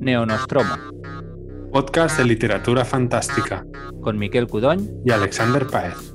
Neonostromo. Podcast de literatura fantástica. Con Miquel Cudoñ y Alexander Paez.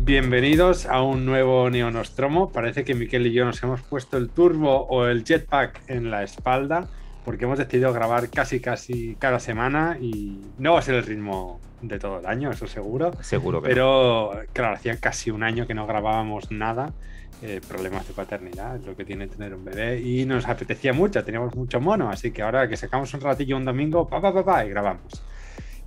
Bienvenidos a un nuevo Neonostromo. Parece que Miquel y yo nos hemos puesto el turbo o el jetpack en la espalda porque hemos decidido grabar casi casi cada semana y no va a ser el ritmo de todo el año, eso seguro. Seguro que Pero claro, hacía casi un año que no grabábamos nada. Eh, problemas de paternidad, lo que tiene tener un bebé. Y nos apetecía mucho, teníamos mucho mono, así que ahora que sacamos un ratillo un domingo, pa, pa, pa, pa y grabamos.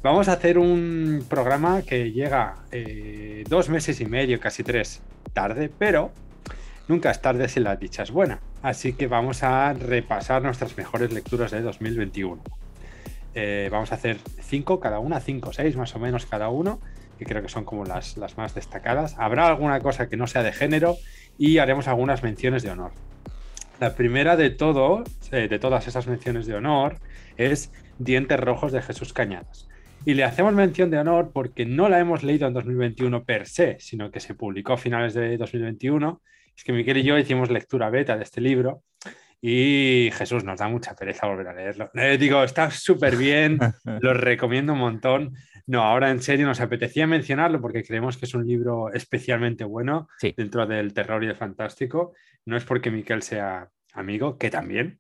Vamos a hacer un programa que llega eh, dos meses y medio, casi tres, tarde, pero nunca es tarde si la dicha es buena. Así que vamos a repasar nuestras mejores lecturas de 2021. Eh, vamos a hacer cinco cada una, cinco, seis más o menos cada uno, que creo que son como las, las más destacadas. Habrá alguna cosa que no sea de género y haremos algunas menciones de honor. La primera de todo, eh, de todas esas menciones de honor, es Dientes Rojos de Jesús Cañadas. Y le hacemos mención de honor porque no la hemos leído en 2021 per se, sino que se publicó a finales de 2021. Es que Miquel y yo hicimos lectura beta de este libro y Jesús nos da mucha pereza volver a leerlo. Eh, digo, está súper bien, lo recomiendo un montón. No, ahora en serio nos apetecía mencionarlo porque creemos que es un libro especialmente bueno Sí. dentro del terror y del fantástico. No es porque Miquel sea amigo, que también,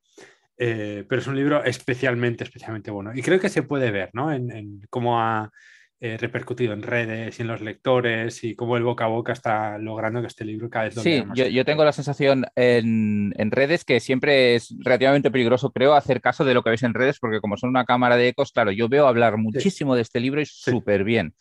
eh, pero es un libro especialmente, especialmente bueno. Y creo que se puede ver, ¿no? En, en cómo ha eh, repercutido en redes y en los lectores y cómo el boca a boca está logrando que este libro cada vez lo Sí, más yo, yo tengo la sensación en, en redes que siempre es relativamente peligroso, creo, hacer caso de lo que veis en redes, porque como son una cámara de ecos, claro, yo veo hablar muchísimo de este libro y súper bien.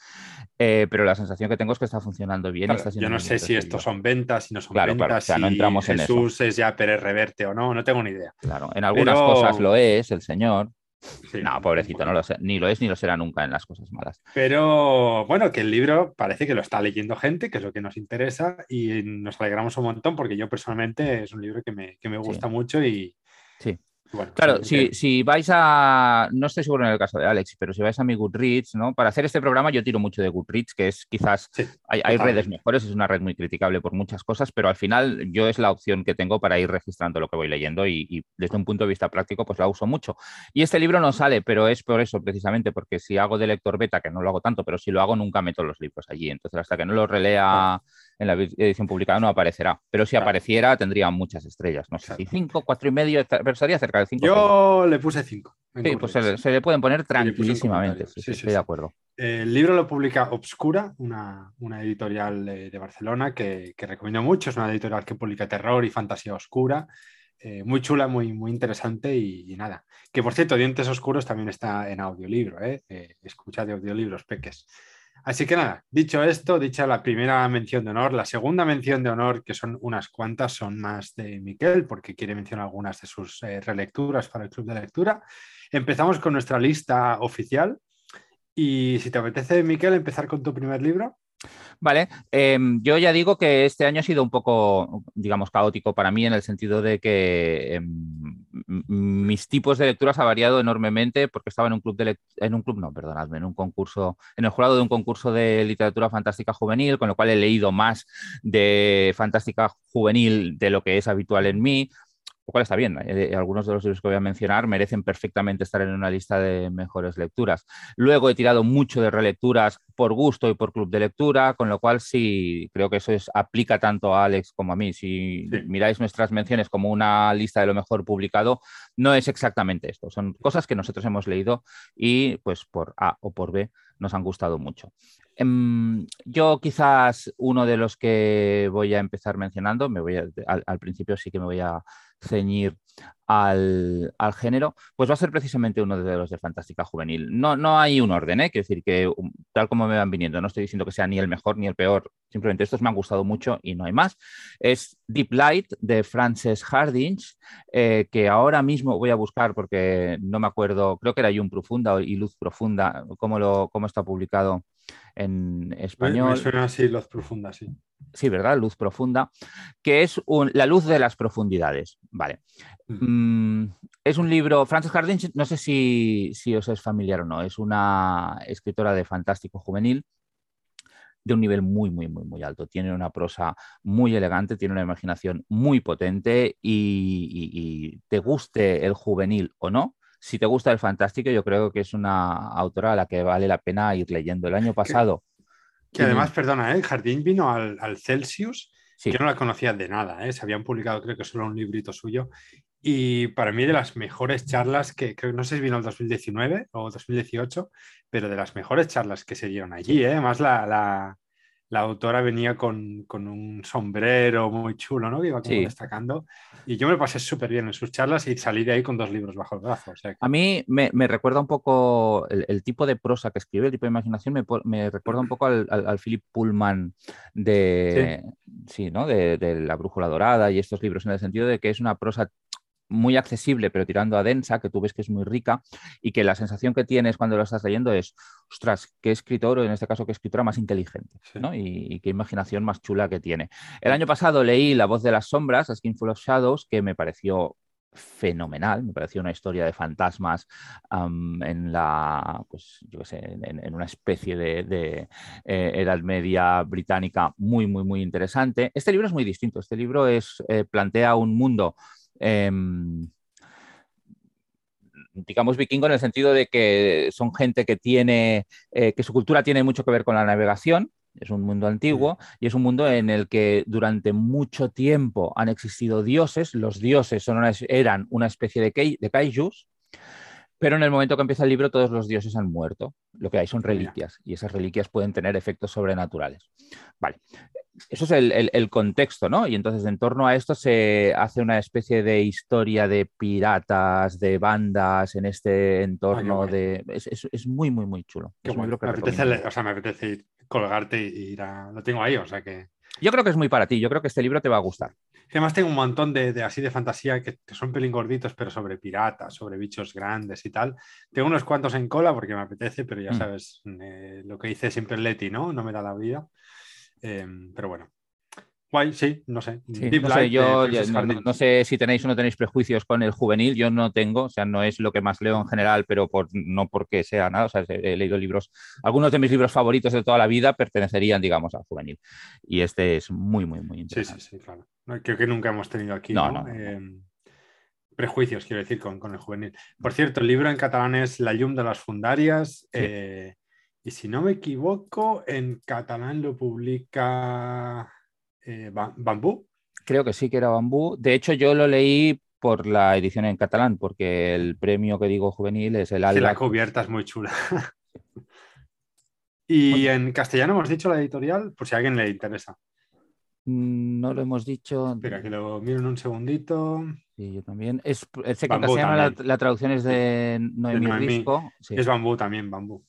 Eh, pero la sensación que tengo es que está funcionando bien. Claro, está yo no sé si estos libro. son ventas, si no son Claro, ventas, claro, o sea, no si entramos en eso. Jesús es ya Pérez Reverte o no, no tengo ni idea. Claro, en algunas Pero- cosas lo es, el señor. Sí, No, pobrecito, no lo sé, ni lo es ni lo será nunca en las cosas malas. Pero bueno, que el libro parece que lo está leyendo gente, que es lo que nos interesa, y nos alegramos un montón porque yo personalmente es un libro que me, que me gusta mucho y Sí. Bueno, Claro, sí, si, que- si vais a, no estoy seguro en el caso de Alex, pero si vais a mi Goodreads, ¿no? Para hacer este programa yo tiro mucho de Goodreads, que es quizás, sí, hay, hay redes mejores, es una red muy criticable por muchas cosas, pero al final yo es la opción que tengo para ir registrando lo que voy leyendo y, y desde un punto de vista práctico pues la uso mucho. Y este libro no sale, pero es por eso precisamente, porque si hago de lector beta, que no lo hago tanto, pero si lo hago nunca meto los libros allí, entonces hasta que no lo relea en la edición publicada no aparecerá, pero si Claro. apareciera tendría muchas estrellas, no sé si Exacto. cinco, cuatro y medio, pero estaría cerca de cinco. Yo le puse 5. Sí, pues se le, se le pueden poner tranquilísimamente. Sí, Sí, sí, sí, estoy de acuerdo. El libro lo publica Obscura, una, una editorial de, de Barcelona que, que recomiendo mucho. Es una editorial que publica terror y fantasía oscura. eh, muy chula, muy, muy interesante y, y nada. Que por cierto, Dientes Oscuros también está en audiolibro. ¿eh? Eh, escucha de audiolibros, peques. Así que nada, dicho esto, dicha la primera mención de honor, la segunda mención de honor, que son unas cuantas, son más de Miquel, porque quiere mencionar algunas de sus eh, relecturas para el club de lectura. Empezamos con nuestra lista oficial. Y si te apetece, Miquel, empezar con tu primer libro. Vale, em, yo ya digo que este año ha sido un poco, digamos, caótico para mí en el sentido de que em, mis tipos de lecturas ha variado enormemente porque estaba en un club de en un club, no, perdonadme, en un concurso, en el jurado de un concurso de literatura fantástica juvenil, con lo cual he leído más de fantástica juvenil de lo que es habitual en mí. Lo cual está bien. eh, algunos de los libros que voy a mencionar merecen perfectamente estar en una lista de mejores lecturas. Luego he tirado mucho de relecturas por gusto y por club de lectura, con lo cual sí, creo que eso es, aplica tanto a Alex como a mí. Si Sí. miráis nuestras menciones como una lista de lo mejor publicado, no es exactamente esto. Son cosas que nosotros hemos leído y pues por A o por B nos han gustado mucho. Em, yo quizás uno de los que voy a empezar mencionando, me voy a- al, al principio sí que me voy a ceñir al, al género, pues va a ser precisamente uno de los de Fantástica Juvenil. No, no hay un orden, ¿eh? quiero decir que um, tal como me van viniendo, no estoy diciendo que sea ni el mejor ni el peor, simplemente estos me han gustado mucho y no hay más. Es Deep Light de Frances Hardinge, eh, que ahora mismo voy a buscar porque no me acuerdo, creo que era Yum Profunda y Luz Profunda, cómo, lo, cómo está publicado en español. Me, suena así, Luz Profunda, sí. Sí, ¿verdad? Luz Profunda, que es la luz de las profundidades. Vale. Mm. Mm, es un libro, Frances Harding, no sé si, si os es familiar o no, es una escritora de fantástico juvenil de un nivel muy, muy, muy, muy alto. Tiene una prosa muy elegante, tiene una imaginación muy potente y, te guste el juvenil o no, si te gusta el fantástico, yo creo que es una autora a la que vale la pena ir leyendo. El año pasado... Que, además, perdona, ¿eh? el Jardín vino al, Celsius. Yo no la conocía de nada, ¿eh? se habían publicado creo que solo un librito suyo y para mí de las mejores charlas que creo no sé si vino el 2019 o 2018, pero de las mejores charlas que se dieron allí. ¿eh? Además, la, la autora venía con, un sombrero muy chulo, ¿no? Que iba como destacando. Y yo me pasé súper bien en sus charlas y salí de ahí con dos libros bajo el brazo. A mí me, recuerda un poco el, tipo de prosa que escribe, el tipo de imaginación, me, recuerda un poco al, Philip Pullman de, sí. ¿no? de, de, La Brújula Dorada y estos libros, en el sentido de que es una prosa muy accesible, pero tirando a densa, que tú ves que es muy rica y que la sensación que tienes cuando lo estás leyendo es, ostras, qué escritor, o en este caso qué escritora más inteligente, ¿no? Y, qué imaginación más chula que tiene. El año pasado leí La voz de las sombras, A Skin Full of Shadows, que me pareció fenomenal, me pareció una historia de fantasmas en la, pues yo qué sé, en, una especie de, eh, Edad Media británica muy, muy, muy interesante. Este libro es muy distinto, este libro es, eh, plantea un mundo Em, digamos, vikingo en el sentido de que son gente que tiene, eh, que su cultura tiene mucho que ver con la navegación, es un mundo antiguo y es un mundo en el que durante mucho tiempo han existido dioses, los dioses son eran una especie de, de kaijus, pero en el momento que empieza el libro todos los dioses han muerto, lo que hay son reliquias y esas reliquias pueden tener efectos sobrenaturales. Vale, eso es el, contexto, ¿no? Y entonces en torno a esto se hace una especie de historia de piratas, de bandas en este entorno de... Es, muy, muy, muy chulo. me, apetece, o sea, me apetece colgarte y ir a... Lo tengo ahí, o sea que... Yo creo que es muy para ti, yo creo que este libro te va a gustar. Además tengo un montón de, así de fantasía que, son pelín gorditos, pero sobre piratas, sobre bichos grandes y tal. Tengo unos cuantos en cola porque me apetece, pero ya mm. sabes eh, lo que dice siempre Leti, ¿no? No me da la vida. Em, pero bueno. Guay, sí, no sé. yo no, sé si tenéis o no tenéis prejuicios con el juvenil, yo no tengo, o sea, no es lo que más leo en general, pero por, no porque sea nada, o sea, he leído libros, algunos de mis libros favoritos de toda la vida pertenecerían, digamos, al juvenil. Y este es muy, muy, muy interesante. Sí, sí, sí, claro. Creo que nunca hemos tenido aquí no, em, prejuicios, quiero decir, con, con, el juvenil. Por cierto, el libro en catalán es La llum de las fundarias. Eh, y si no me equivoco, en catalán lo publica eh, Bambú. Creo que sí que era Bambú. De hecho, yo lo leí por la edición en catalán, porque el premio que digo juvenil es el Alba. la cubierta es muy chula. y en castellano hemos dicho la editorial, por si a alguien le interesa. Mm, no lo hemos dicho. Espera, que lo miro en un segundito. Sí, yo también. Es, sé que la, la, traducción es de Noemí, Risco. Es bambú también, bambú.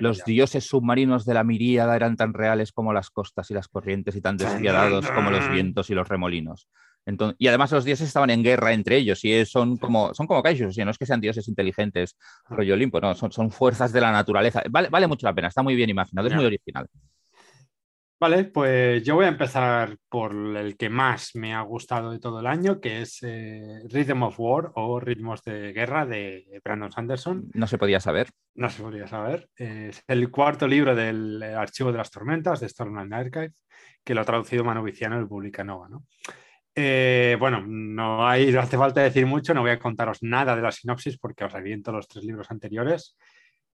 Los dioses submarinos de la miríada eran tan reales como las costas y las corrientes y tan despiadados como los vientos y los remolinos. y además los dioses estaban en guerra entre ellos y son como, son como kaijus, no es que sean dioses inteligentes, rollo Olimpo, no, son, son fuerzas de la naturaleza. Vale, vale mucho la pena, está muy bien imaginado, es muy original. Vale, pues yo voy a empezar por el que más me ha gustado de todo el año, que es eh, Rhythm of War o Ritmos de Guerra de Brandon Sanderson. No se podía saber. No se podía saber. es el cuarto libro del Archivo de las Tormentas de Stormland Archive, que lo ha traducido Manu Viciano y publica Nova. ¿no? Eh, bueno, no, hay, no hace falta decir mucho, no voy a contaros nada de la sinopsis porque os reviento los tres libros anteriores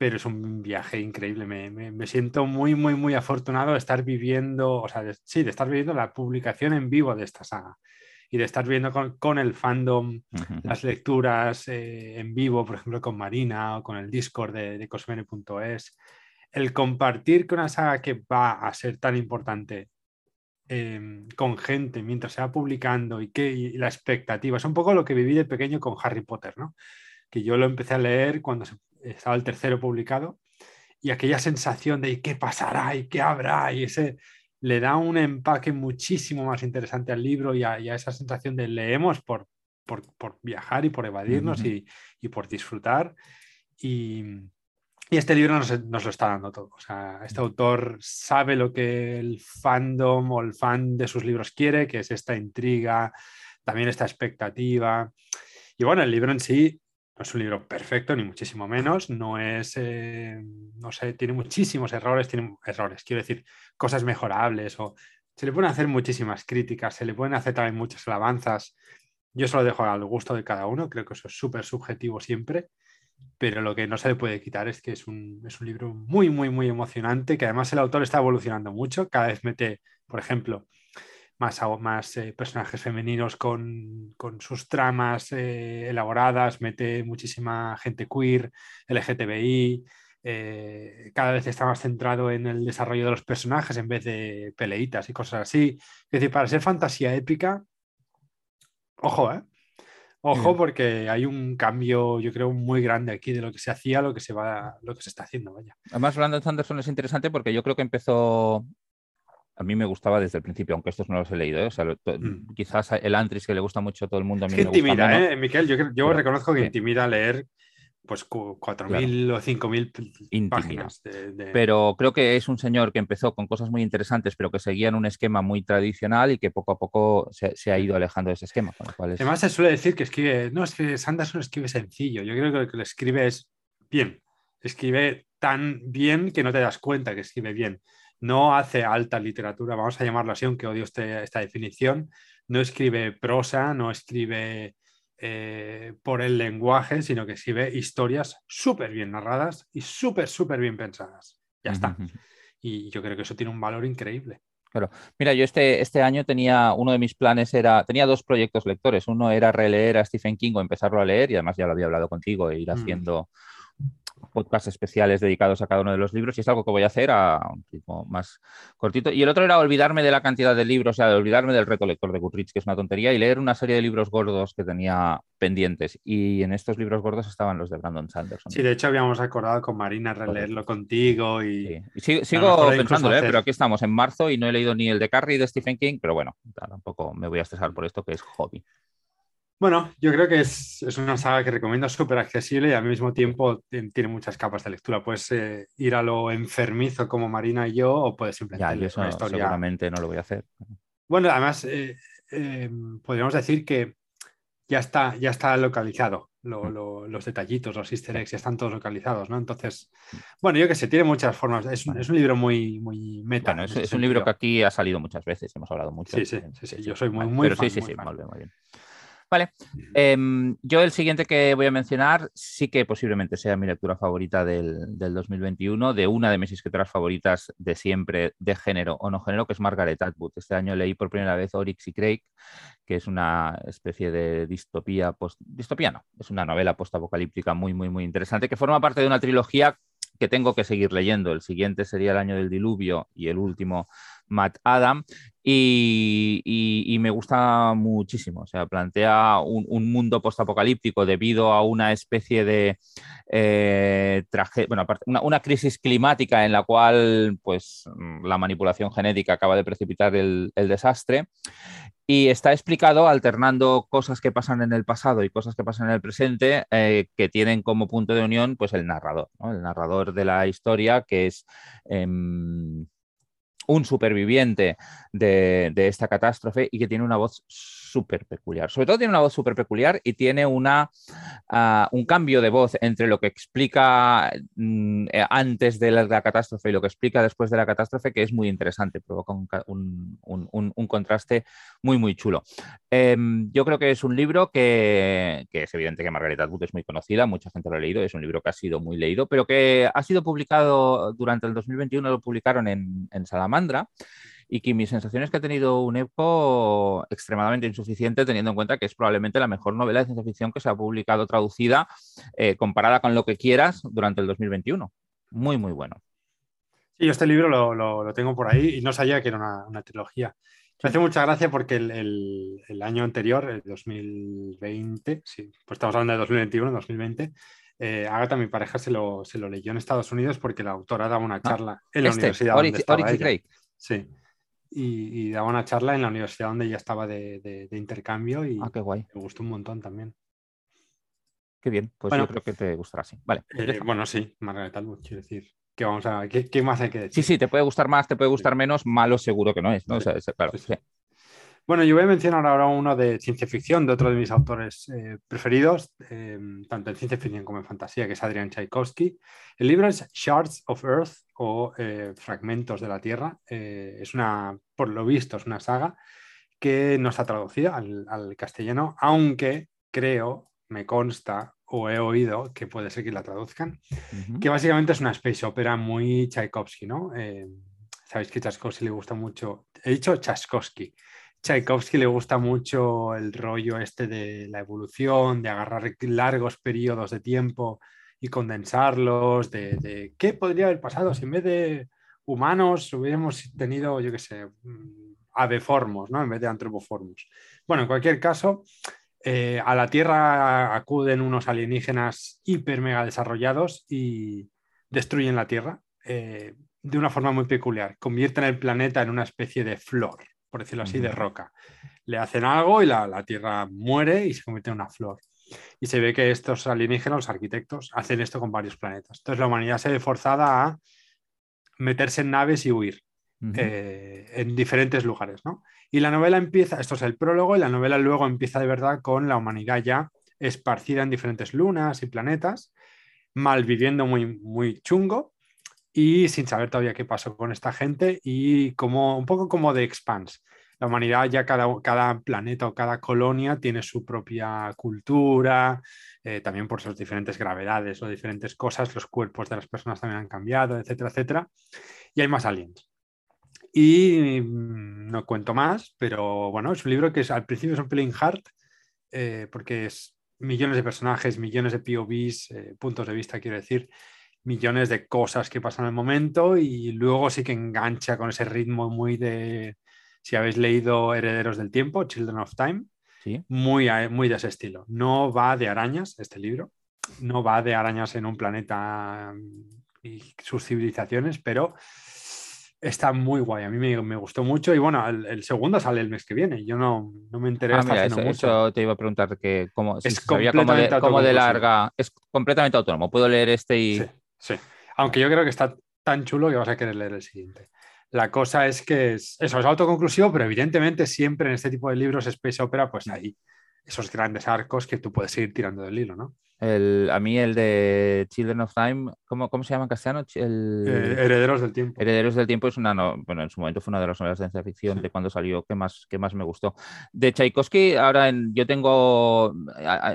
pero es un viaje increíble. Me, siento muy, muy, muy afortunado de estar viviendo, o sea, sí, de estar viviendo la publicación en vivo de esta saga y de estar viendo con, el fandom las lecturas eh, en vivo, por ejemplo, con Marina o con el Discord de, de cosmene.es. El compartir con una saga que va a ser tan importante em, con gente mientras se va publicando y, que, y la expectativa. Es un poco lo que viví de pequeño con Harry Potter, ¿no? que yo lo empecé a leer cuando se estaba el tercero publicado, y aquella sensación de qué pasará y qué habrá, y ese le da un empaque muchísimo más interesante al libro y a, esa sensación de leemos por, por, viajar y por evadirnos y, por disfrutar. Y, Y este libro nos, lo está dando todo. O sea, este autor sabe lo que el fandom o el fan de sus libros quiere, que es esta intriga, también esta expectativa. Y bueno, el libro en sí no es un libro perfecto, ni muchísimo menos. No es, eh, no sé, tiene muchísimos errores, tiene errores, quiero decir, cosas mejorables o se le pueden hacer muchísimas críticas, se le pueden hacer también muchas alabanzas. Yo se lo dejo al gusto de cada uno, creo que eso es súper subjetivo siempre pero lo que no se le puede quitar es que es un, es un, libro muy, muy, muy emocionante, que además el autor está evolucionando mucho, cada vez mete, por ejemplo, más, más eh, personajes femeninos con, con sus tramas eh, elaboradas, mete muchísima gente queer, LGTBI, eh, cada vez está más centrado en el desarrollo de los personajes en vez de peleitas y cosas así. Es decir, para ser fantasía épica, ojo, ¿eh? Ojo, porque hay un cambio, yo creo, muy grande aquí de lo que se hacía a lo que se va, lo que se está haciendo, vaya. Además, Brandon Sanderson es interesante porque yo creo que empezó. A mí me gustaba desde el principio, aunque estos no los he leído. ¿eh? O sea, mm. Quizás el Antris, que le gusta mucho a todo el mundo. A mí es que intimida, ¿eh? Miquel, yo, yo reconozco que intimida leer pues 4.000 o 5.000 páginas. Pero creo que es un señor que empezó con cosas muy interesantes, pero que seguía en un esquema muy tradicional y que poco a poco se, ha ido alejando de ese esquema. Además, se suele decir que escribe, no, es que Sanderson escribe sencillo. Yo creo que lo que le escribe es bien. Escribe tan bien que no te das cuenta que escribe bien. No hace alta literatura, vamos a llamarlo así, aunque odio este, esta definición. No escribe prosa, no escribe eh, por el lenguaje, sino que escribe historias súper bien narradas y súper, súper bien pensadas. Ya está. Y yo creo que eso tiene un valor increíble. Claro. Mira, yo este, este año tenía, uno de mis planes era, tenía dos proyectos lectores. Uno era releer a Stephen King o empezarlo a leer, y además ya lo había hablado contigo, e ir mm. Podcasts especiales dedicados a cada uno de los libros y es algo que voy a hacer a un ritmo más cortito. Y el otro era olvidarme de la cantidad de libros, o sea, de olvidarme del reto lector de Goodreads, que es una tontería, y leer una serie de libros gordos que tenía pendientes. Y en estos libros gordos estaban los de Brandon Sanderson. Sí, de hecho habíamos acordado con Marina releerlo contigo y... sigo, pensándolo, ¿eh? pero aquí estamos en marzo y no he leído ni el de Carrie de Stephen King, pero bueno, tampoco me voy a estresar por esto que es hobby. Bueno, yo creo que es, una saga que recomiendo súper accesible y al mismo tiempo tiene muchas capas de lectura. Puedes eh, ir a lo enfermizo como Marina y yo o puedes simplemente ya, eso historia. Seguramente no lo voy a hacer. Bueno, además eh, eh, podríamos decir que ya está, ya está localizado. Mm. los detallitos, los easter eggs ya están todos localizados, ¿no? Entonces, bueno, yo qué sé, tiene muchas formas. Es, un, libro muy, muy meta. Bueno, es, un libro que aquí ha salido muchas veces, hemos hablado mucho. Sí, sí, sí, yo soy muy, muy Pero sí, sí, sí, muy bien. Vale. Em, yo el siguiente que voy a mencionar sí que posiblemente sea mi lectura favorita del, 2021, de una de mis escritoras favoritas de siempre, de género o no género, que es Margaret Atwood. Este año leí por primera vez Oryx y Craig, que es una especie de distopía, post, distopía no, es una novela postapocalíptica muy, muy, muy interesante, que forma parte de una trilogía que tengo que seguir leyendo. El siguiente sería El año del diluvio y el último Matt Adam. Y, me gusta muchísimo. O sea, plantea un, un mundo postapocalíptico debido a una especie de eh, bueno, una, crisis climática en la cual pues, la manipulación genética acaba de precipitar el, el desastre. Y está explicado alternando cosas que pasan en el pasado y cosas que pasan en el presente, eh, que tienen como punto de unión pues, el narrador, el narrador de la historia, que es em, un superviviente de, esta catástrofe y que tiene una voz súper peculiar. Sobre todo tiene una voz súper peculiar y tiene una, ah, un cambio de voz entre lo que explica mm, eh, antes de la, catástrofe y lo que explica después de la catástrofe que es muy interesante, provoca un, un, contraste muy, muy chulo. Em, yo creo que es un libro que, que, es evidente que Margaret Atwood es muy conocida, mucha gente lo ha leído, es un libro que ha sido muy leído, pero que ha sido publicado durante el 2021, lo publicaron en Salamandra y que mi sensación es que ha tenido un eco extremadamente insuficiente teniendo en cuenta que es probablemente la mejor novela de ciencia ficción que se ha publicado traducida eh, comparada con lo que quieras durante el 2021. Muy, muy bueno. Sí, yo este libro lo, tengo por ahí y no sabía que era una, trilogía. Me hace mucha gracia porque el, año anterior, el 2020, sí, pues estamos hablando de 2021, 2020, eh, Agatha, mi pareja, se lo, se lo, leyó en Estados Unidos porque la autora daba una ah, charla en la este, universidad. donde Sí y, daba una charla en la universidad donde ya estaba de, intercambio y ah, qué guay. me gustó un montón también. qué bien. Pues yo creo que te gustará, sí. Vale. Eh, bueno, sí, Margaret Atwood, quiero decir. ¿Qué, vamos a, ¿qué, más hay que decir? Sí, sí, te puede gustar más, te puede gustar menos, malo seguro que no es, ¿no? claro, Bueno, yo voy a mencionar ahora uno de ciencia ficción, de otro de mis autores eh, preferidos, eh, tanto en ciencia ficción como en fantasía, que es Adrian Tchaikovsky. El libro es Shards of Earth o Fragmentos de la Tierra. es una, por lo visto, es una saga que no está traducida al castellano, aunque creo, me consta o he oído que puede ser que la traduzcan, que básicamente es una space opera muy Tchaikovsky, ¿no? Eh, Sabéis que Tchaikovsky le gusta mucho, he dicho Tchaikovsky, Tchaikovsky le gusta mucho el rollo este de la evolución, de agarrar largos periodos de tiempo y condensarlos, de, qué podría haber pasado si en vez de humanos hubiéramos tenido, yo qué sé, mm, aveformos, ¿no? En vez de antropoformos. Bueno, en cualquier caso, eh, a la Tierra acuden unos alienígenas hiper mega desarrollados y destruyen la Tierra eh, de una forma muy peculiar. Convierten el planeta en una especie de flor, por decirlo así, de roca. Le hacen algo y la, Tierra muere y se convierte en una flor. Y se ve que estos alienígenas, los arquitectos, hacen esto con varios planetas. Entonces la humanidad se ve forzada a meterse en naves y huir eh, en diferentes lugares, ¿no? Y la novela empieza, esto es el prólogo, y la novela luego empieza de verdad con la humanidad ya esparcida en diferentes lunas y planetas, malviviendo muy, muy chungo y sin saber todavía qué pasó con esta gente y como un poco como de Expanse. La humanidad ya cada, cada planeta o cada colonia tiene su propia cultura, eh, también por sus diferentes gravedades o diferentes cosas, los cuerpos de las personas también han cambiado, etcétera, etcétera. Y hay más aliens. Y mm, no cuento más, pero bueno, es un libro que al principio es un pelín hard, eh, porque es millones de personajes, millones de POVs, eh, puntos de vista, quiero decir, millones de cosas que pasan en el momento y luego sí que engancha con ese ritmo muy de, si habéis leído Herederos del Tiempo, Children of Time, muy, muy de ese estilo. No va de arañas este libro, no va de arañas en un planeta y sus civilizaciones, pero Está muy guay, a mí me, gustó mucho y bueno, el, segundo sale el mes que viene, yo no, no me enteré ah, hasta eso, mucho. te iba a preguntar que cómo, es como de, larga, es completamente autónomo, puedo leer este y... Sí, sí, aunque yo creo que está tan chulo que vas a querer leer el siguiente. La cosa es que es, eso es autoconclusivo, pero evidentemente siempre en este tipo de libros Space Opera pues hay esos grandes arcos que tú puedes seguir tirando del hilo, ¿no? A mí el de Children of Time, ¿cómo, cómo se llama en castellano? Eh, Herederos del Tiempo. Herederos del Tiempo es una, bueno, en su momento fue una de las novelas de ciencia ficción de cuando salió que más, que más me gustó. De Tchaikovsky, ahora yo tengo,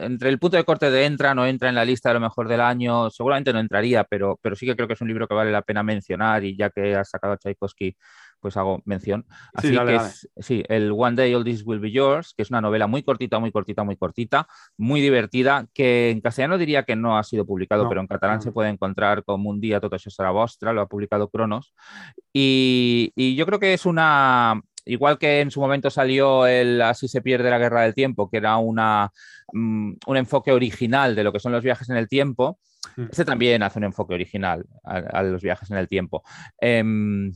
entre el punto de corte de entra, no entra en la lista de lo mejor del año, seguramente no entraría, pero, pero sí que creo que es un libro que vale la pena mencionar y ya que has sacado a Tchaikovsky pues hago mención. Así que Es, sí, el One Day All This Will Be Yours, que es una novela muy cortita, muy cortita, muy cortita, muy divertida, que en castellano diría que no ha sido publicado, pero en catalán se puede encontrar como Un día todo eso será vostra, lo ha publicado Cronos. Y, yo creo que es una, igual que en su momento salió el Así se pierde la guerra del tiempo, que era una, mm, un enfoque original de lo que son los viajes en el tiempo, mm. este también hace un enfoque original a, los viajes en el tiempo. Em,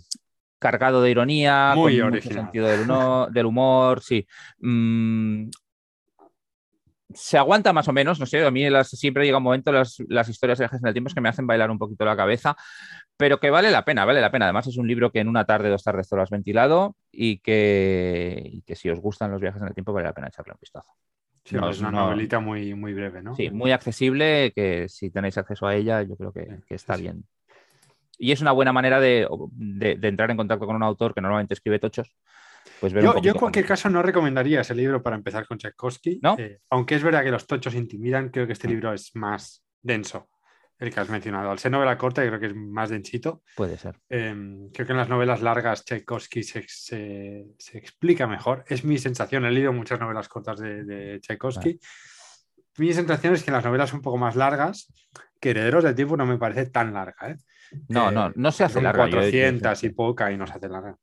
cargado de ironía, Muy con mucho sentido del, humor, sí. Mm, se aguanta más o menos, no sé, a mí siempre llega un momento las, las historias de viajes en el tiempo que me hacen bailar un poquito la cabeza, pero que vale la pena, vale la pena. Además es un libro que en una tarde, dos tardes, todo lo has ventilado y que, que si os gustan los viajes en el tiempo vale la pena echarle un vistazo. Sí, es una novelita muy, muy breve, ¿no? Sí, muy accesible, que si tenéis acceso a ella, yo creo que, está bien y es una buena manera de, entrar en contacto con un autor que normalmente escribe tochos. Pues yo, en cualquier caso no recomendaría ese libro para empezar con Tchaikovsky. ¿No? Eh, aunque es verdad que los tochos intimidan, creo que este libro es más denso, el que has mencionado. Al ser novela corta, creo que es más densito. Puede ser. Em, creo que en las novelas largas Tchaikovsky se, explica mejor. Es mi sensación. He leído muchas novelas cortas de, Tchaikovsky. Mi sensación es que en las novelas un poco más largas, que Herederos del Tiempo no me parece tan larga. ¿eh? No, no, eh, no se hace larga. 400 y poca y no se hace larga.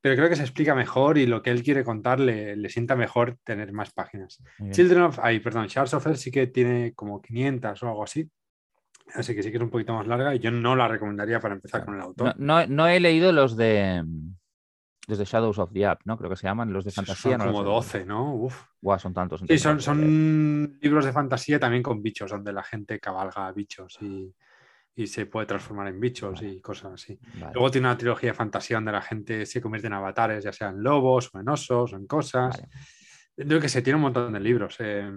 Pero creo que se explica mejor y lo que él quiere contar le, sienta mejor tener más páginas. Children of, ay, perdón, Charles of sí que tiene como 500 o algo así. Así que sí que es un poquito más larga y yo no la recomendaría para empezar con el autor. No, no, he leído los de desde Shadows of the App, ¿no? Creo que se llaman los de fantasía. Son no como 12, ¿no? Uf. son tantos. Sí, son, son libros de fantasía también con bichos, donde la gente cabalga bichos y, se puede transformar en bichos y cosas así. Luego tiene una trilogía de fantasía donde la gente se convierte en avatares, ya sean lobos o en osos o en cosas. Creo que se tiene un montón de libros. Eh,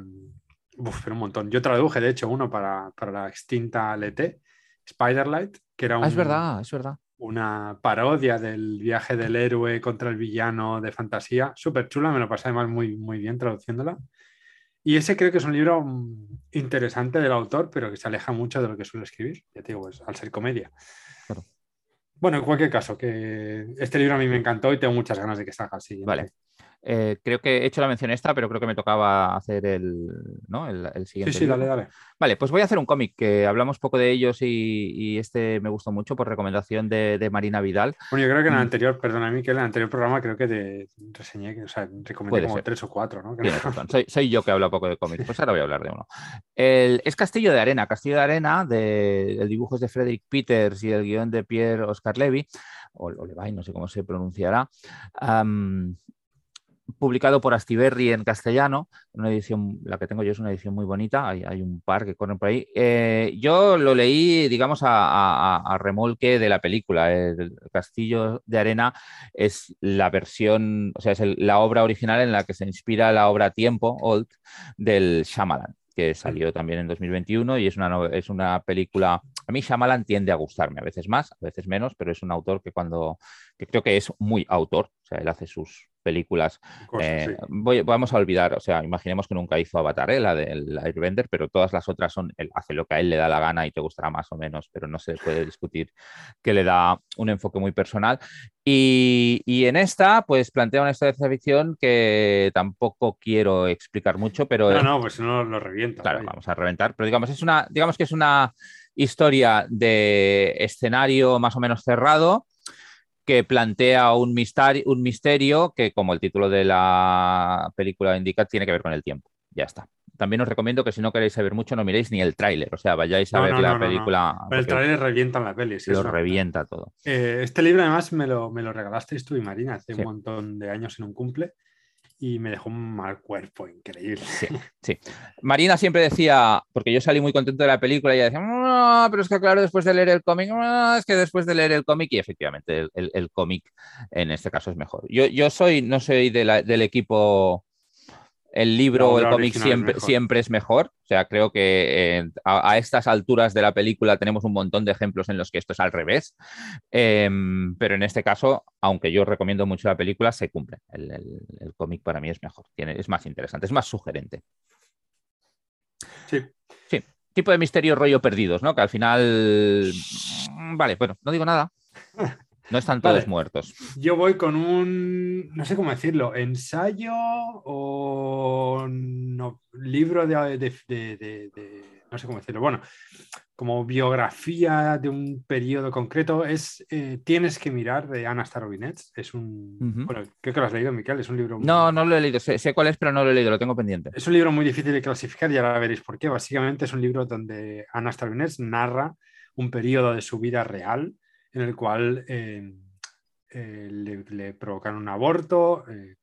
uf, pero un montón. Yo traduje, de hecho, uno para, para la extinta LT, Spiderlight, que era un, ah, es verdad, es verdad una parodia del viaje del héroe contra el villano de fantasía. Súper chula, me lo pasé además muy, muy bien traduciéndola. Y ese creo que es un libro mm, interesante del autor, pero que se aleja mucho de lo que suele escribir, ya te digo, pues, al ser comedia. Bueno, en cualquier caso, que este libro a mí me encantó y tengo muchas ganas de que salga así. Vale. Eh, creo que he hecho la mención esta, pero creo que me tocaba hacer el, ¿no? el, siguiente. Sí, sí, dale, dale. Vale, pues voy a hacer un cómic que hablamos poco de ellos y, este me gustó mucho por recomendación de, Marina Vidal. Bueno, yo creo que en el anterior, perdona a mí, que en el anterior programa creo que te reseñé, o sea, recomendé como tres o cuatro, ¿no? soy, yo que hablo poco de cómics, pues ahora voy a hablar de uno. es Castillo de Arena, Castillo de Arena, de, el dibujo es de Frederick Peters y el guion de Pierre Oscar Levy, o, Levi, no sé cómo se pronunciará publicado por Astiberri en castellano, una edición, la que tengo yo es una edición muy bonita, hay, un par que corren por ahí. Eh, yo lo leí, digamos, a, remolque de la película. El Castillo de Arena es la versión, o sea, es la obra original en la que se inspira la obra Tiempo, Old, del Shyamalan que salió también en 2021 y es una, es una película, a mí Shyamalan tiende a gustarme, a veces más, a veces menos, pero es un autor que cuando, que creo que es muy autor, o sea, él hace sus, películas. Eh, vamos a olvidar, o sea, imaginemos que nunca hizo Avatar, ¿eh? la del Airbender, pero todas las otras son, él hace lo que a él le da la gana y te gustará más o menos, pero no se puede discutir que le da un enfoque muy personal. Y, en esta, pues plantea una historia de ficción que tampoco quiero explicar mucho, pero... No, no, pues no lo revienta. Claro, vamos a reventar, pero digamos, es una, digamos que es una historia de escenario más o menos cerrado que plantea un misterio, un misterio que, como el título de la película indica, tiene que ver con el tiempo. Ya está. También os recomiendo que si no queréis saber mucho, no miréis ni el tráiler, o sea, vayáis a ver la película. el tráiler revienta la peli. Sí, lo revienta todo. Eh, este libro además me lo, me lo regalasteis tú y Marina hace un montón de años en un cumple y me dejó un mal cuerpo increíble. Sí, Marina siempre decía, porque yo salí muy contento de la película y ella decía, no, pero es que claro, después de leer el cómic, es que después de leer el cómic, y efectivamente el, cómic en este caso es mejor. Yo, yo soy, no soy del equipo el libro o el cómic siempre, siempre es mejor. O sea, creo que eh, a, estas alturas de la película tenemos un montón de ejemplos en los que esto es al revés. Em, pero en este caso, aunque yo recomiendo mucho la película, se cumple. El, cómic para mí es mejor, Tiene, es más interesante, es más sugerente. Sí. Sí. Tipo de misterio rollo perdidos, ¿no? Que al final. Vale, bueno, no digo nada. No están todos muertos. Yo voy con un, no sé cómo decirlo, ensayo o libro de, no sé cómo decirlo, bueno, como biografía de un periodo concreto, es eh, Tienes que mirar de Ana Starobinets. Es un, bueno, creo que lo has leído, Miquel, es un libro... No, no lo he leído, sé, cuál es, pero no lo he leído, lo tengo pendiente. Es un libro muy difícil de clasificar y ahora veréis por qué. Básicamente es un libro donde Ana Starobinets narra un periodo de su vida real en el cual eh, eh, le, provocan un aborto eh,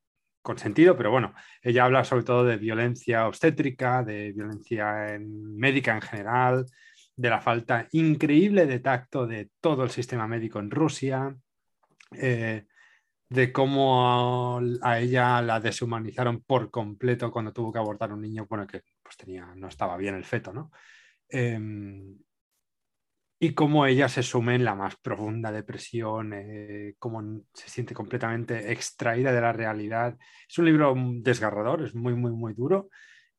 consentido, pero bueno, ella habla sobre todo de violencia obstétrica, de violencia médica en general, de la falta increíble de tacto de todo el sistema médico en Rusia, de cómo a, ella la deshumanizaron por completo cuando tuvo que abortar un niño, bueno, que pues tenía, no estaba bien el feto, ¿no? Em, y cómo ella se sume en la más profunda depresión, eh, cómo se siente completamente extraída de la realidad. Es un libro desgarrador, es muy, muy, muy duro.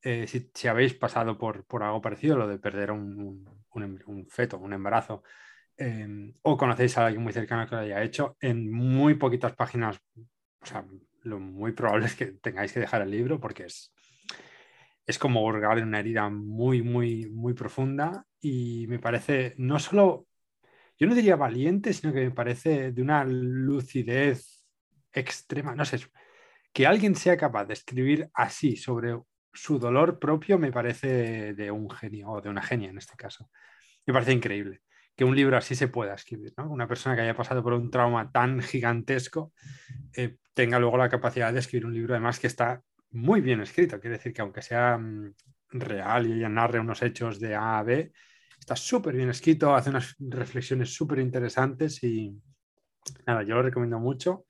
Eh, si, habéis pasado por, por, algo parecido, lo de perder un, un, feto, un embarazo, em, o conocéis a alguien muy cercano que lo haya hecho, en muy poquitas páginas, o sea, lo muy probable es que tengáis que dejar el libro porque es, es como hurgar en una herida muy, muy, muy profunda y me parece no solo, yo no diría valiente, sino que me parece de una lucidez extrema, no sé, que alguien sea capaz de escribir así sobre su dolor propio me parece de un genio o de una genia en este caso. Me parece increíble. que un libro así se pueda escribir, ¿no? Una persona que haya pasado por un trauma tan gigantesco eh, tenga luego la capacidad de escribir un libro, además que está muy bien escrito. Quiere decir que aunque sea mm, real y ella narre unos hechos de A a B, está súper bien escrito, hace unas reflexiones súper interesantes y nada, yo lo recomiendo mucho.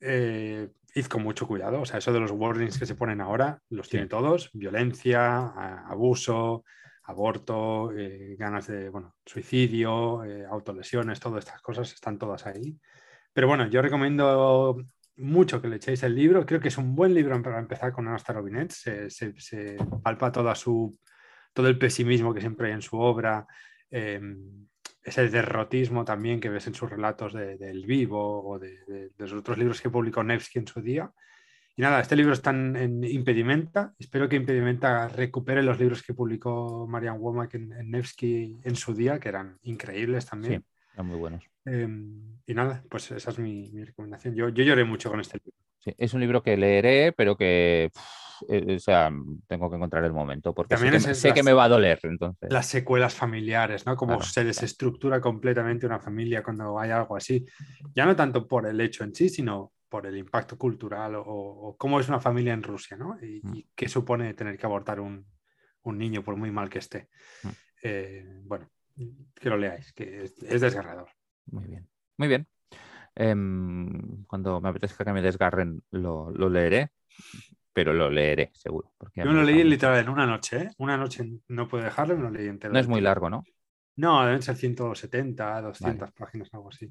Eh, id con mucho cuidado, o sea, eso de los warnings que se ponen ahora, los tiene todos, violencia, abuso, aborto, eh, ganas de, bueno, suicidio, eh, autolesiones, todas estas cosas están todas ahí. Pero bueno, yo recomiendo mucho que le echéis el libro. Creo que es un buen libro para empezar con Anastasia Robinet. Se, se, palpa toda su, todo el pesimismo que siempre hay en su obra, em, ese derrotismo también que ves en sus relatos del vivo o de, los otros libros que publicó Nevsky en su día. Y nada, este libro está en, Impedimenta. Espero que Impedimenta recupere los libros que publicó Marian Womack en, Nevsky en su día, que eran increíbles también. Sí, eran muy buenos. Em, y nada, pues esa es mi, recomendación. Yo, yo, lloré mucho con este libro. Sí, es un libro que leeré, pero que eh, o sea, tengo que encontrar el momento, porque También sé, que, me va a doler. Entonces. Las secuelas familiares, ¿no? Cómo se desestructura completamente una familia cuando hay algo así. Ya no tanto por el hecho en sí, sino por el impacto cultural o, cómo es una familia en Rusia, ¿no? Y, mm. qué supone tener que abortar un, un, niño por muy mal que esté. Mm. Eh, bueno, que lo leáis, que es, desgarrador. Muy bien, muy bien. Em, cuando me apetezca que me desgarren, lo, lo leeré pero lo leeré, seguro. Yo lo leí literal en una noche, ¿eh? Una noche no puedo dejarlo, me lo leí entero. No es muy largo, ¿no? No, deben ser 170, 200 páginas, algo así.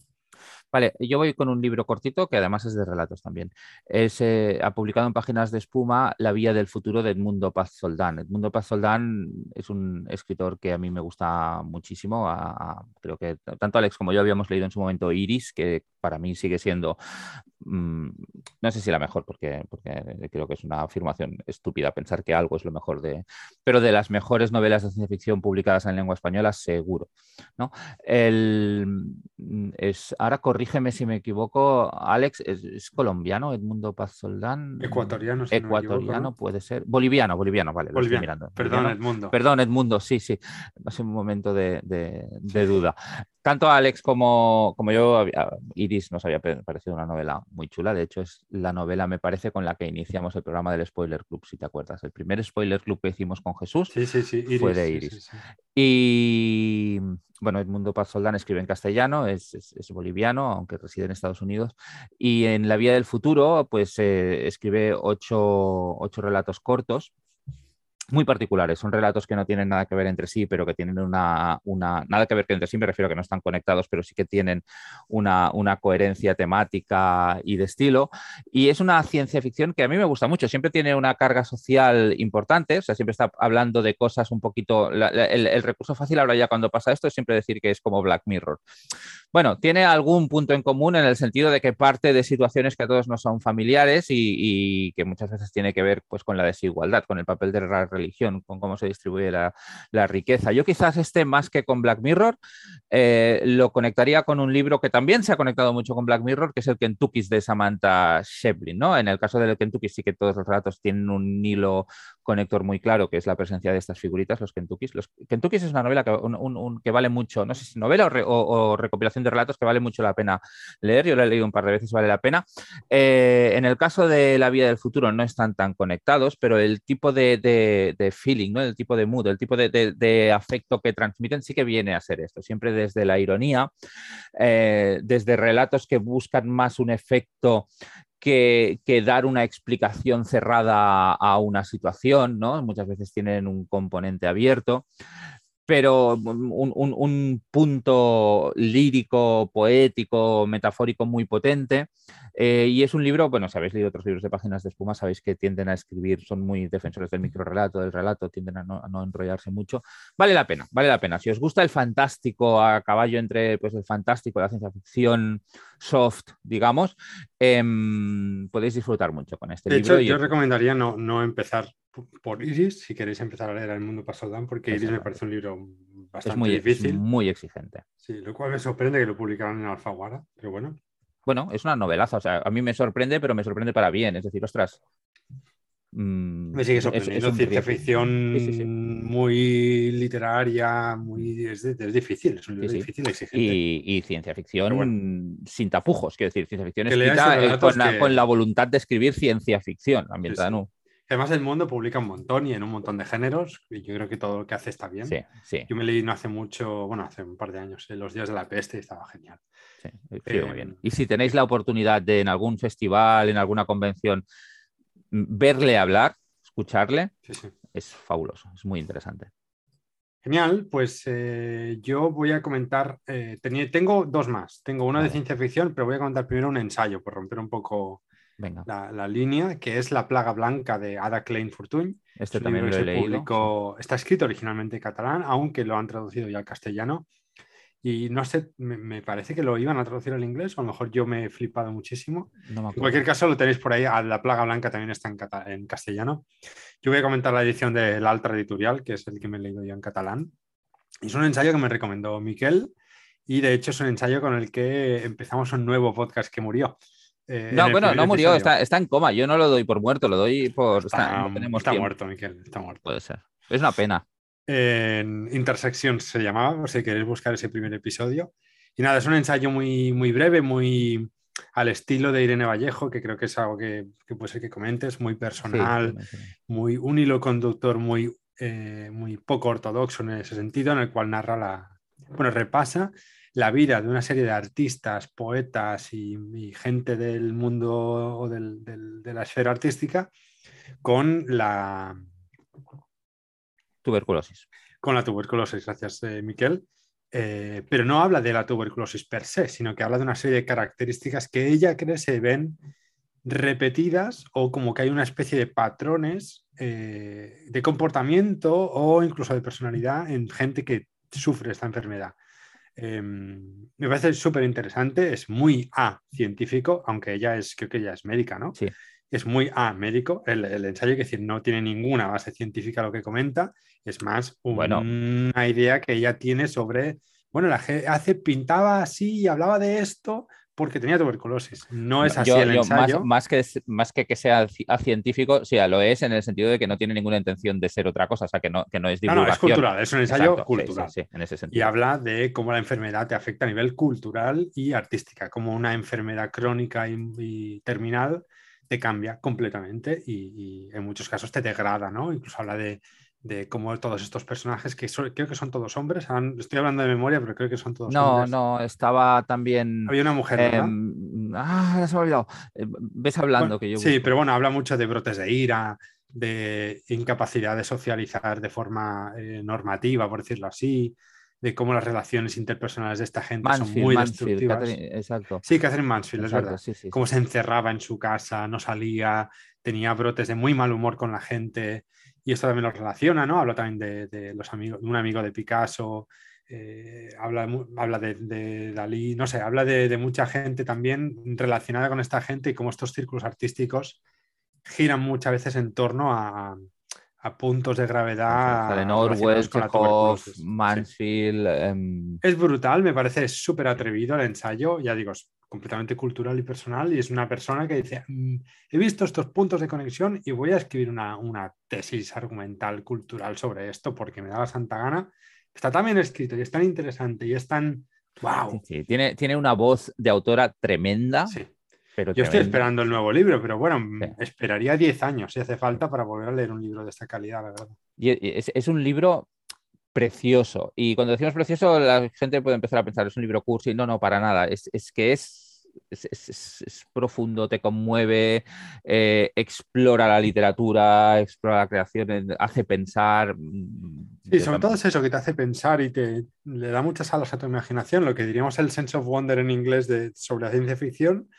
Vale, yo voy con un libro cortito que además es de relatos también. Es, eh, ha publicado en Páginas de Espuma La Vía del Futuro de Edmundo Paz Soldán. Edmundo Paz Soldán es un escritor que a mí me gusta muchísimo. creo que tanto Alex como yo habíamos leído en su momento Iris, que para mí sigue siendo, mm, no sé si la mejor, porque, porque creo que es una afirmación estúpida pensar que algo es lo mejor de, pero de las mejores novelas de ciencia ficción publicadas en lengua española, seguro. ¿no? El, mm, es, ahora corrígeme si me equivoco, Alex, ¿es, colombiano Edmundo Paz Soldán? Ecuatoriano, Ecuatoriano puede ser. Boliviano, boliviano, vale. Boliviano. Perdón, Edmundo. Perdón, Edmundo, sí, sí. Hace un momento de, de duda tanto Alex como, como yo, Iris nos había parecido una novela muy chula. De hecho, es la novela, me parece, con la que iniciamos el programa del Spoiler Club, si te acuerdas. El primer Spoiler Club que hicimos con Jesús fue de Iris. y bueno, Edmundo Paz Soldán escribe en castellano, es, boliviano, aunque reside en Estados Unidos. Y en La Vía del Futuro, pues eh, escribe ocho, ocho relatos cortos muy particulares. Son relatos que no tienen nada que ver entre sí, pero que tienen una, una nada que ver entre sí, me refiero a que no están conectados, pero sí que tienen una, una, coherencia temática y de estilo. Y es una ciencia ficción que a mí me gusta mucho. Siempre tiene una carga social importante, o sea, siempre está hablando de cosas un poquito. el, el, recurso fácil ahora ya cuando pasa esto es siempre decir que es como Black Mirror. Bueno, tiene algún punto en común en el sentido de que parte de situaciones que a todos nos son familiares y, que muchas veces tiene que ver pues, con la desigualdad, con el papel de la religión, con cómo se distribuye la, riqueza. Yo quizás este más que con Black Mirror eh, lo conectaría con un libro que también se ha conectado mucho con Black Mirror, que es el Kentucky de Samantha Shevlin. ¿no? En el caso del Kentucky sí que todos los relatos tienen un hilo conector muy claro, que es la presencia de estas figuritas, los Kentuckys. Los Kentuckys es una novela que, vale mucho, no sé si novela o, recopilación de relatos que vale mucho la pena leer. Yo la he leído un par de veces, vale la pena. Eh, en el caso de La vida del futuro no están tan conectados, pero el tipo de, feeling, ¿no? el tipo de mood, el tipo de, afecto que transmiten sí que viene a ser esto, siempre desde la ironía, eh, desde relatos que buscan más un efecto que, dar una explicación cerrada a una situación, ¿no? Muchas veces tienen un componente abierto pero un, punto lírico, poético, metafórico muy potente. Eh, y es un libro, bueno, si habéis leído otros libros de páginas de espuma, sabéis que tienden a escribir, son muy defensores del microrelato, del relato, tienden a no, enrollarse mucho. Vale la pena, vale la pena. Si os gusta el fantástico a caballo entre pues, el fantástico, la ciencia ficción soft, digamos, em, podéis disfrutar mucho con este libro. De hecho, yo recomendaría no, no empezar por Iris, si queréis empezar a leer El Mundo Pasodán, porque Iris me parece un libro bastante muy, difícil. muy exigente. Sí, lo cual me sorprende que lo publicaran en Alfaguara, pero bueno. Bueno, es una novelaza, o sea, a mí me sorprende, pero me sorprende para bien, es decir, ostras. mm, Me sigue es- es sorprendiendo. Ciencia riesgo. ficción Sí, sí, sí. muy literaria, muy es, es difícil, es un libro difícil, exigente. Y, y ciencia ficción Pero sin tapujos, quiero decir, ciencia ficción escrita eh, con, la, que- con la voluntad de escribir ciencia ficción ambientada en un- Además, el mundo publica un montón y en un montón de géneros, y yo creo que todo lo que hace está bien. Sí, sí, Yo me leí no hace mucho, bueno, hace un par de años, en Los días de la peste y estaba genial. sí, muy Eh, bien. Y si tenéis la oportunidad de en algún festival, en alguna convención, verle hablar, escucharle, Sí, sí. es fabuloso, es muy interesante. Genial, pues eh, yo voy a comentar, eh, tenía- tengo dos más. Tengo uno de Vale. ciencia ficción, pero voy a comentar primero un ensayo por romper un poco Venga, la, la línea, que es La plaga blanca de Ada Klein Fortuny. este también lo he leído. publicó- está escrito originalmente en catalán, aunque lo han traducido ya al castellano. Y no sé, me, me parece que lo iban a traducir al inglés, o a lo mejor yo me he flipado muchísimo. No me En cualquier caso, lo tenéis por ahí. a La plaga blanca también está en, castellano. Yo voy a comentar la edición del Altra Editorial, que es el que me he leído yo en catalán. Es un ensayo que me recomendó Miquel. Y de hecho es un ensayo con el que empezamos un nuevo podcast que murió. Eh, No, bueno, no murió, está, está en coma. Yo no lo doy por muerto, lo doy por. está- Está, no tenemos está muerto, Miquel, está muerto. Puede ser. Es una pena. en Intersección se llamaba, por si queréis buscar ese primer episodio. Y nada, es un ensayo muy, muy breve, muy al estilo de Irene Vallejo, que creo que es algo que, que puede ser que comentes, muy personal, sí, sí. muy, un hilo conductor muy, eh, muy poco ortodoxo en ese sentido, en el cual narra la, bueno, repasa la vida de una serie de artistas, poetas y, y gente del mundo o del- del- de la esfera artística con la, Tuberculosis. con la tuberculosis, gracias eh, Miquel. Eh, pero no habla de la tuberculosis per se, sino que habla de una serie de características que ella cree se ven repetidas o como que hay una especie de patrones eh, de comportamiento o incluso de personalidad en gente que sufre esta enfermedad. Eh, me parece súper interesante, es muy A científico, aunque ella es, creo que ella es médica, ¿no? Sí. Es muy A médico, el, el ensayo, que decir, no tiene ninguna base científica lo que comenta, es más un- Bueno. una idea que ella tiene sobre, bueno, la gente hace, pintaba así y hablaba de esto porque tenía tuberculosis. No es así Yo- el yo más, ensayo. más que, más que que sea científico, sí, lo es en el sentido de que no tiene ninguna intención de ser otra cosa, o sea, que no, que no es No, no, divulgación. es cultural, es un ensayo Exacto, cultural. sí, sí, en ese Y sentido. habla de cómo la enfermedad te afecta a nivel cultural y artística, como una enfermedad crónica y, y terminal te cambia completamente y, y en muchos casos te degrada, ¿no? Incluso habla de, de cómo todos estos personajes, que son- creo que son todos hombres, han- estoy hablando de memoria, pero creo que son todos No, hombres. no, estaba también. Había una mujer, ¿verdad? em, ah, se me ha olvidado. Eh, Ves hablando Bueno, que yo. sí, pero bueno, habla mucho de brotes de ira, de incapacidad de socializar de forma eh, normativa, por decirlo así, de cómo las relaciones interpersonales de esta gente son muy Mansfield, destructivas. Catherine- exacto. Sí, Catherine Mansfield, es verdad. sí, sí, Cómo sí. se encerraba en su casa, no salía, tenía brotes de muy mal humor con la gente. Y esto también lo relaciona, ¿no? Habla también de, de los amigos, de un amigo de Picasso, eh, habla, habla de, de Dalí, no sé, habla de, de mucha gente también relacionada con esta gente y cómo estos círculos artísticos giran muchas veces en torno a, a puntos de gravedad. Chekhov, tuberculosis. Sí. Mansfield. em, Es brutal, me parece súper atrevido el ensayo, ya digo, es completamente cultural y personal y es una persona que dice, "Mm, he visto estos puntos de conexión y voy a escribir una, una tesis argumental cultural sobre esto porque me da la santa gana. Está tan bien escrito y es tan interesante y es tan... ¡Wow! sí, Tiene, tiene una voz de autora tremenda, Sí. pero Yo estoy esperando el nuevo libro, pero bueno, mm, esperaría 10 años si hace falta para volver a leer un libro de esta calidad, la verdad. Y es, es un libro precioso. Y cuando decimos precioso, la gente puede empezar a pensar, es un libro cursi. No, no, para nada. Es, es que es, es, es- es- es profundo, te conmueve, eh, explora la literatura, explora la creación, hace pensar. mm, Sí, sobre todo es eso que te hace pensar y te le da muchas alas a tu imaginación, lo que diríamos el sense of wonder en inglés de, sobre la ciencia ficción,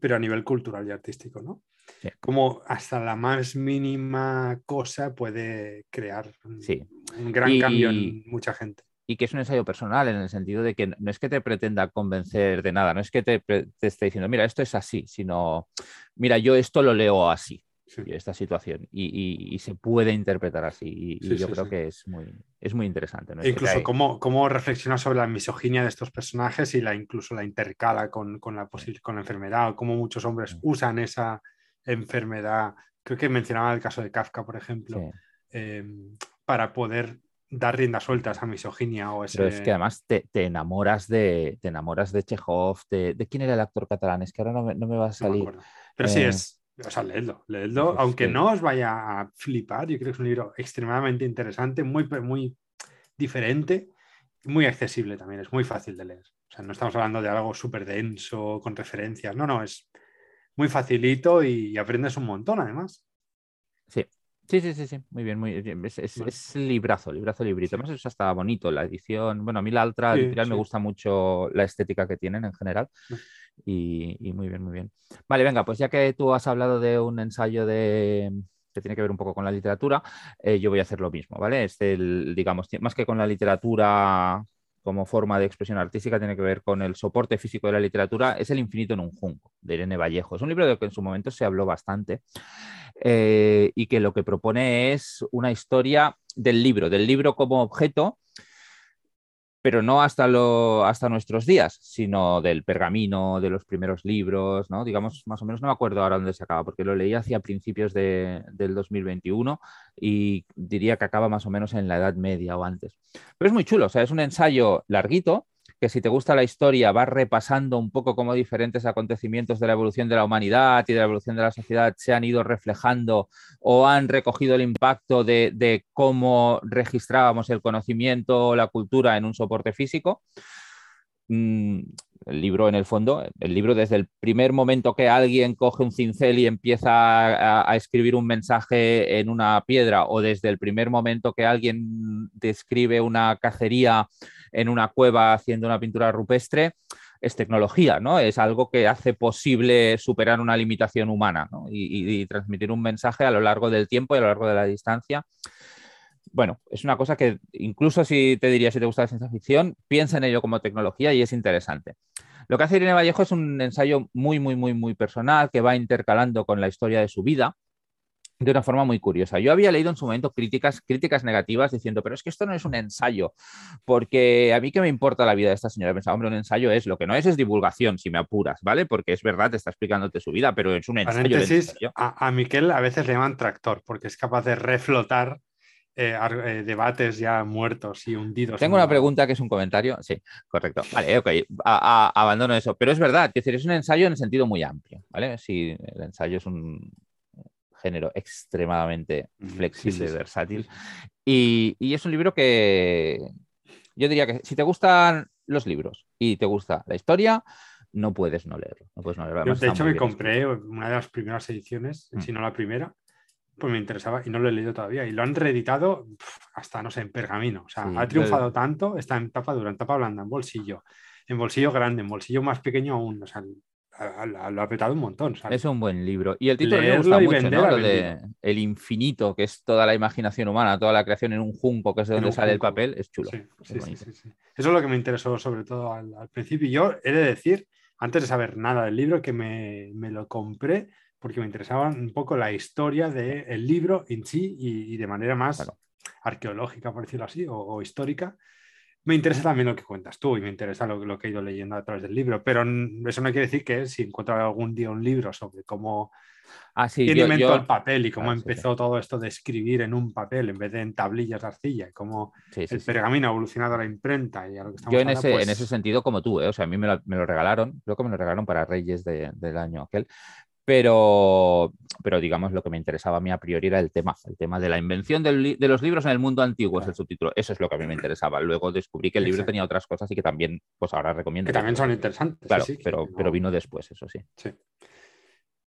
pero a nivel cultural y artístico, ¿no? Sí. Como hasta la más mínima cosa puede crear un, Sí. un gran Y- cambio en mucha gente. Y que es un ensayo personal en el sentido de que no es que te pretenda convencer de nada, no es que te, te esté diciendo, mira, esto es así, sino, mira, yo esto lo leo así, Sí. esta situación, y, y- y se puede interpretar así, y, yo sí, creo que es muy, es muy interesante. E incluso cómo, cómo reflexiona sobre la misoginia de estos personajes y la incluso la intercala con, con la, con la enfermedad, o cómo muchos hombres usan esa enfermedad. Creo que mencionaba el caso de Kafka, por ejemplo, em, para poder dar rienda suelta a esa misoginia o ese... Pero es que además te, enamoras de te enamoras de Chekhov, de, quién era el actor catalán, es que ahora no me, va a salir. Pero sí eh, es, o sea, leedlo, leedlo, aunque no os vaya a flipar, yo creo que es un libro extremadamente interesante, muy, muy diferente, muy accesible también, es muy fácil de leer. O sea, no estamos hablando de algo súper denso, con referencias, no, no, es muy facilito y aprendes un montón además. Sí, Sí, sí, sí, sí, muy bien, muy bien. Es, librazo, librazo, librito. Además, eso está bonito, la edición. Bueno, a mí la otra editorial me gusta mucho la estética que tienen en general. Y, muy bien, muy bien. Vale, venga, pues ya que tú has hablado de un ensayo de que tiene que ver un poco con la literatura, eh, yo voy a hacer lo mismo, ¿vale? Es el, digamos, más que con la literatura como forma de expresión artística tiene que ver con el soporte físico de la literatura, es El infinito en un junco, de Irene Vallejo. Es un libro del que en su momento se habló bastante eh, y que lo que propone es una historia del libro, del libro como objeto pero no hasta, lo, hasta nuestros días, sino del pergamino, de los primeros libros, ¿no? Digamos, más o menos, no me acuerdo ahora dónde se acaba, porque lo leí hacia principios de, del 2021 y diría que acaba más o menos en la Edad Media o antes. Pero es muy chulo, o sea, es un ensayo larguito, que si te gusta la historia vas repasando un poco cómo diferentes acontecimientos de la evolución de la humanidad y de la evolución de la sociedad se han ido reflejando o han recogido el impacto de, cómo registrábamos el conocimiento o la cultura en un soporte físico. El libro, en el fondo, el libro desde el primer momento que alguien coge un cincel y empieza a, escribir un mensaje en una piedra, o desde el primer momento que alguien describe una cacería en una cueva haciendo una pintura rupestre, es tecnología, ¿no? Es algo que hace posible superar una limitación humana y, transmitir un mensaje a lo largo del tiempo y a lo largo de la distancia. Bueno, es una cosa que incluso si te diría si te gusta la ciencia ficción, piensa en ello como tecnología y es interesante. Lo que hace Irene Vallejo es un ensayo muy, muy, muy, muy personal que va intercalando con la historia de su vida de una forma muy curiosa. Yo había leído en su momento críticas, críticas negativas diciendo, pero es que esto no es un ensayo, porque a mí que me importa la vida de esta señora. Pensaba, hombre, un ensayo es lo que no es es divulgación, si me apuras, ¿vale? Porque es verdad, te está explicándote su vida, pero es un ensayo. A, a Miquel a veces le llaman tractor, porque es capaz de reflotar eh, eh, debates ya muertos y hundidos. Tengo una pregunta que es un comentario. Sí, correcto. Vale, ok, abandono eso. Pero es verdad, es decir, es un ensayo en el sentido muy amplio, ¿vale? Sí, el ensayo es un, género extremadamente flexible, y versátil. Y, es un libro que yo diría que si te gustan los libros y te gusta la historia, no puedes no leerlo. No puedes no leerlo. de hecho, me compré una de las primeras ediciones, mm. si no la primera, pues me interesaba y no lo he leído todavía. Y lo han reeditado hasta, no sé, en pergamino. O sea, ha triunfado tanto, está en tapa dura, en tapa blanda, en bolsillo, en bolsillo grande, en bolsillo más pequeño aún. O sea, lo ha petado un montón. Es un buen libro. Y el título me gusta mucho, ¿no? Lo de El infinito, que es toda la imaginación humana, toda la creación en un junco, que es de donde sale el papel, es chulo. Sí, sí, sí, Eso es lo que me interesó sobre todo al, principio. Yo he de decir, antes de saber nada del libro, que me, lo compré porque me interesaba un poco la historia del libro en sí y, de manera más arqueológica, por decirlo así, o histórica. Me interesa también lo que cuentas tú y me interesa lo, que he ido leyendo a través del libro, pero eso no quiere decir que si encuentro algún día un libro sobre cómo ah, sí, inventó el papel y cómo empezó todo esto de escribir en un papel en vez de en tablillas de arcilla y cómo el pergamino ha evolucionado a la imprenta y a lo que estamos Yo en, ese, en pues ese sentido como tú, ¿eh? o sea, a mí me lo, regalaron, creo que me lo regalaron para Reyes del año aquel, pero, pero digamos lo que me interesaba a mí a priori era el tema, el tema de la invención de los libros en el mundo antiguo, es el subtítulo. Eso es lo que a mí me interesaba. Luego descubrí que el libro tenía otras cosas y que también, pues ahora recomiendo. Que también son interesantes. Claro, pero, pero vino después, eso sí. Sí.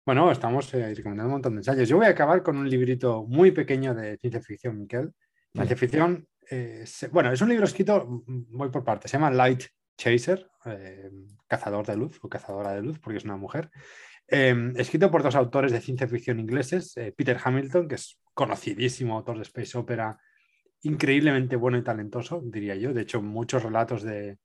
Bueno, estamos eh, recomendando un montón de ensayos. Yo voy a acabar con un librito muy pequeño de ciencia ficción, Miquel. Ciencia ficción, eh, bueno, es un libro escrito, voy por partes, se llama Light Chaser, eh, cazador de luz o cazadora de luz, porque es una mujer. Em, escrito por dos autores de ciencia ficción ingleses, eh, Peter Hamilton, que es conocidísimo autor de Space Opera, increíblemente bueno y talentoso, diría yo. De hecho, muchos relatos de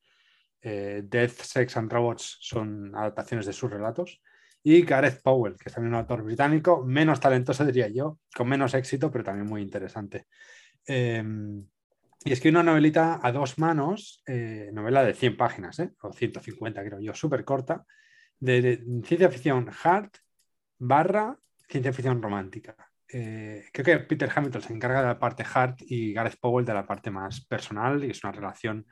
eh, Death, Sex and Robots son adaptaciones de sus relatos. Y Gareth Powell, que es también un autor británico, menos talentoso, diría yo, con menos éxito, pero también muy interesante. Em, y escribe una novelita a dos manos, eh, novela de 100 páginas, o 150 creo yo, súper corta, de, ciencia ficción hard barra ciencia ficción romántica. Eh, creo que Peter Hamilton se encarga de la parte hard y Gareth Powell de la parte más personal y es una relación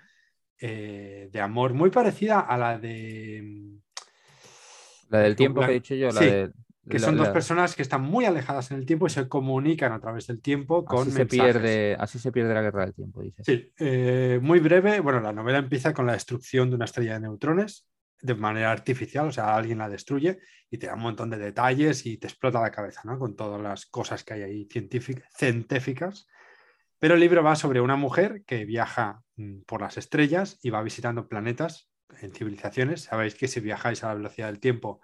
eh, de amor muy parecida a la de... La del tiempo que he dicho yo, la de que son dos personas que están muy alejadas en el tiempo y se comunican a través del tiempo con así se pierde Así se pierde la guerra del tiempo, dice. Sí, eh, muy breve. Bueno, la novela empieza con la destrucción de una estrella de neutrones de manera artificial, o sea, alguien la destruye y te da un montón de detalles y te explota la cabeza, ¿no? Con todas las cosas que hay ahí científicas. Pero el libro va sobre una mujer que viaja mm, por las estrellas y va visitando planetas en civilizaciones. Sabéis que si viajáis a la velocidad del tiempo,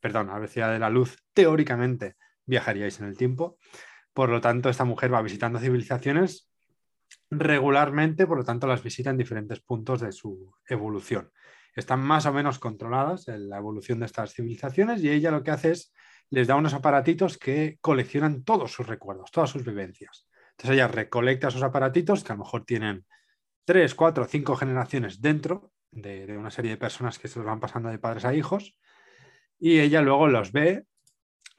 perdón, a la velocidad de la luz, teóricamente viajaríais en el tiempo. Por lo tanto, esta mujer va visitando civilizaciones regularmente, por lo tanto, las visita en diferentes puntos de su evolución. Están más o menos controladas en la evolución de estas civilizaciones y ella lo que hace es les da unos aparatitos que coleccionan todos sus recuerdos, todas sus vivencias. Entonces ella recolecta esos aparatitos que a lo mejor tienen tres, cuatro, cinco generaciones dentro de, una serie de personas que se los van pasando de padres a hijos y ella luego los ve,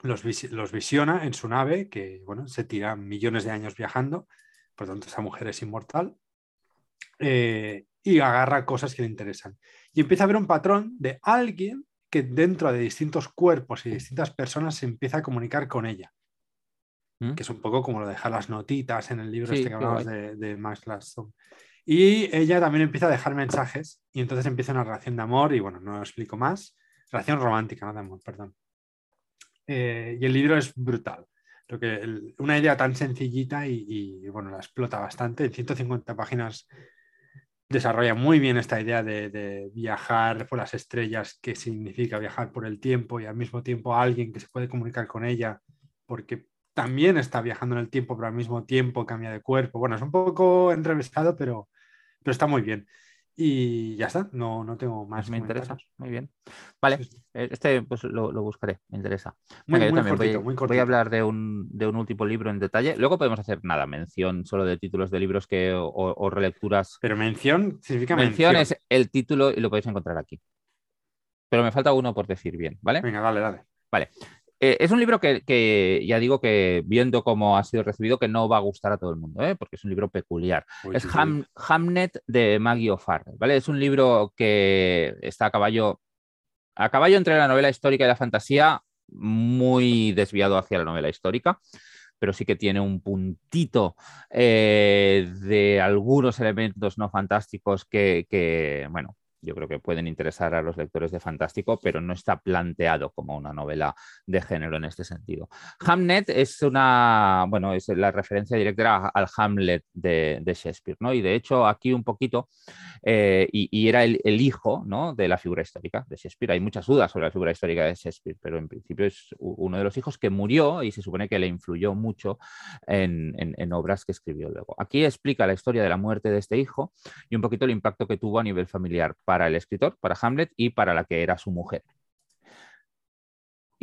los, los visiona en su nave, que bueno, se tira millones de años viajando, por lo tanto esa mujer es inmortal, eh, y agarra cosas que le interesan. Y empieza a ver un patrón de alguien que dentro de distintos cuerpos y distintas personas se empieza a comunicar con ella. ¿Mm? Que es un poco como lo de dejar las notitas en el libro este que hablamos de, de, Max Gladstone. Y ella también empieza a dejar mensajes y entonces empieza una relación de amor y bueno, no lo explico más. Relación romántica, no de amor, perdón. Eh, y el libro es brutal. Creo que una idea tan sencillita y, bueno, la explota bastante. En 150 páginas desarrolla muy bien esta idea de, viajar por las estrellas, que significa viajar por el tiempo y al mismo tiempo alguien que se puede comunicar con ella, porque también está viajando en el tiempo, pero al mismo tiempo cambia de cuerpo. Bueno, es un poco enrevesado, pero, pero está muy bien. Y ya está, no, no tengo más. Me interesa, muy bien. Vale, eh, este pues lo, buscaré, me interesa. Muy, muy voy, a hablar de un, de un, último libro en detalle. Luego podemos hacer nada, mención solo de títulos de libros que, o, relecturas. Pero mención significa mención. Mención es el título y lo podéis encontrar aquí. Pero me falta uno por decir bien, ¿vale? Venga, dale, dale. Vale. Eh, es un libro que, ya digo que viendo cómo ha sido recibido, que no va a gustar a todo el mundo, ¿eh? porque es un libro peculiar. es Hamnet de Maggie O'Farrell, ¿vale? Es un libro que está a caballo, a caballo entre la novela histórica y la fantasía, muy desviado hacia la novela histórica pero sí que tiene un puntito eh, de algunos elementos no fantásticos que, bueno, yo creo que pueden interesar a los lectores de Fantástico, pero no está planteado como una novela de género en este sentido. Hamnet es una, bueno, es la referencia directa al Hamlet de, Shakespeare, ¿no? Y de hecho aquí un poquito, eh, y, era el, hijo, ¿no? De la figura histórica de Shakespeare. Hay muchas dudas sobre la figura histórica de Shakespeare, pero en principio es uno de los hijos que murió y se supone que le influyó mucho en, en obras que escribió luego. Aquí explica la historia de la muerte de este hijo y un poquito el impacto que tuvo a nivel familiar el escritor, para Hamlet y para la que era su mujer.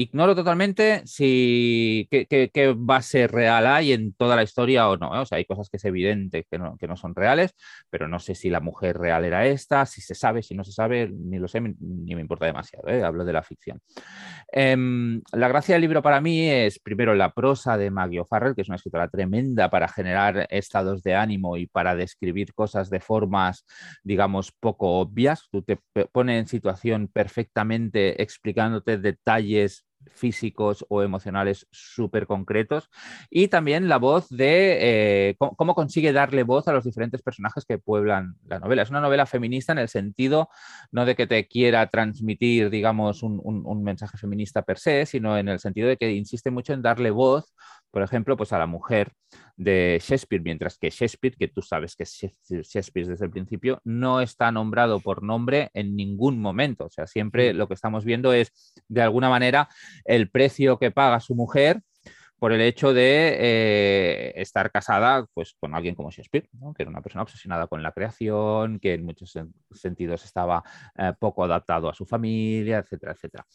Ignoro totalmente si qué, base real hay en toda la historia o no. ¿eh? O sea, hay cosas que es evidente que no, que no, son reales, pero no sé si la mujer real era esta, si se sabe, si no se sabe, ni lo sé, ni me importa demasiado. ¿eh? Hablo de la ficción. Em, la gracia del libro para mí es, primero, la prosa de Maggie O'Farrell, que es una escritora tremenda para generar estados de ánimo y para describir cosas de formas, digamos, poco obvias. Tú te pones en situación perfectamente explicándote detalles físicos o emocionales súper concretos y también la voz de eh, cómo, consigue darle voz a los diferentes personajes que pueblan la novela. Es una novela feminista en el sentido no de que te quiera transmitir, digamos, un, un mensaje feminista per se, sino en el sentido de que insiste mucho en darle voz por ejemplo, pues a la mujer de Shakespeare, mientras que Shakespeare, que tú sabes que Shakespeare desde el principio, no está nombrado por nombre en ningún momento. O sea, siempre lo que estamos viendo es, de alguna manera, el precio que paga su mujer por el hecho de eh, estar casada pues, con alguien como Shakespeare, que era una persona obsesionada con la creación, que en muchos sentidos estaba eh, poco adaptado a su familia, etcétera, etcétera.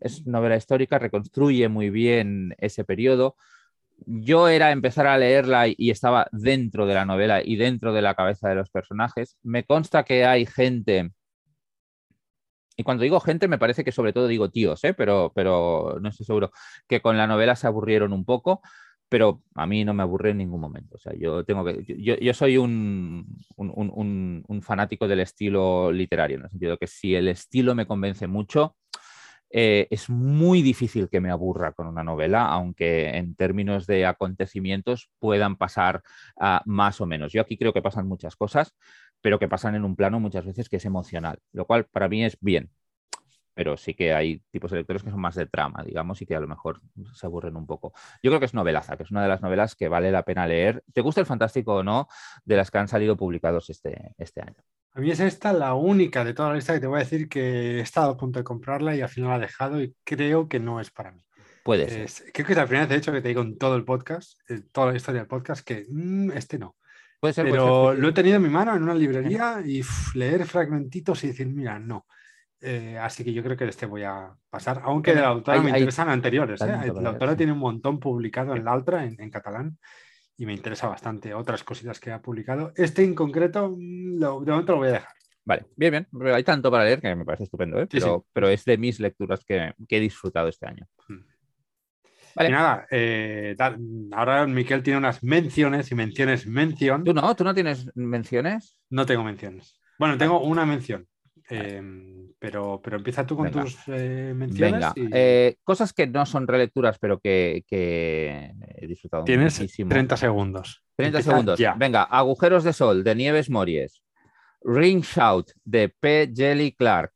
es novela histórica, reconstruye muy bien ese periodo. Yo era empezar a leerla y estaba dentro de la novela y dentro de la cabeza de los personajes. Me consta que hay gente y cuando digo gente, me parece que sobre todo digo tíos, ¿eh? pero, pero no estoy seguro, que con la novela se aburrieron un poco, pero a mí no me aburre en ningún momento. O sea, yo tengo que. Yo, yo soy un, fanático del estilo literario, en el sentido que si el estilo me convence mucho, eh, es muy difícil que me aburra con una novela, aunque en términos de acontecimientos puedan pasar uh, más o menos. Yo aquí creo que pasan muchas cosas, pero que pasan en un plano muchas veces que es emocional, lo cual para mí es bien pero sí que hay tipos de lectores que son más de trama, digamos, y que a lo mejor se aburren un poco. Yo creo que es novelaza, que es una de las novelas que vale la pena leer. ¿Te gusta el fantástico o no de las que han salido publicados este, este año? A mí es esta la única de toda la lista que te voy a decir que he estado a punto de comprarla y al final la he dejado y creo que no es para mí. Puede ser. creo que es la primera vez, de hecho, que te digo en todo el podcast, en toda la historia del podcast, que mm, este no. Puede ser, Pero lo he tenido en mi mano en una librería y leer fragmentitos y decir, mira, no. Eh, así que yo creo que este voy a pasar, aunque de la autora me interesan anteriores. ¿eh? La autora tiene un montón publicado en la otra, en, catalán, y me interesa bastante otras cositas que ha publicado. Este en concreto, mm, lo, de momento lo voy a dejar. Vale, bien, bien. Hay tanto para leer que me parece estupendo, ¿eh? pero, pero, es de mis lecturas que, he disfrutado este año. Mm. Vale. Y nada, ahora Miquel tiene unas menciones y menciones mención. ¿Tú no? ¿Tú no tienes menciones? No tengo menciones. Bueno, tengo una mención. Em, pero, pero empieza tú con tus eh, menciones. Eh, cosas que no son relecturas, pero que, he disfrutado Tienes 30 segundos. 30 segundos. Venga, Agujeros de Sol, de Nieves Mories. Ring Shout, de P. Jelly Clark.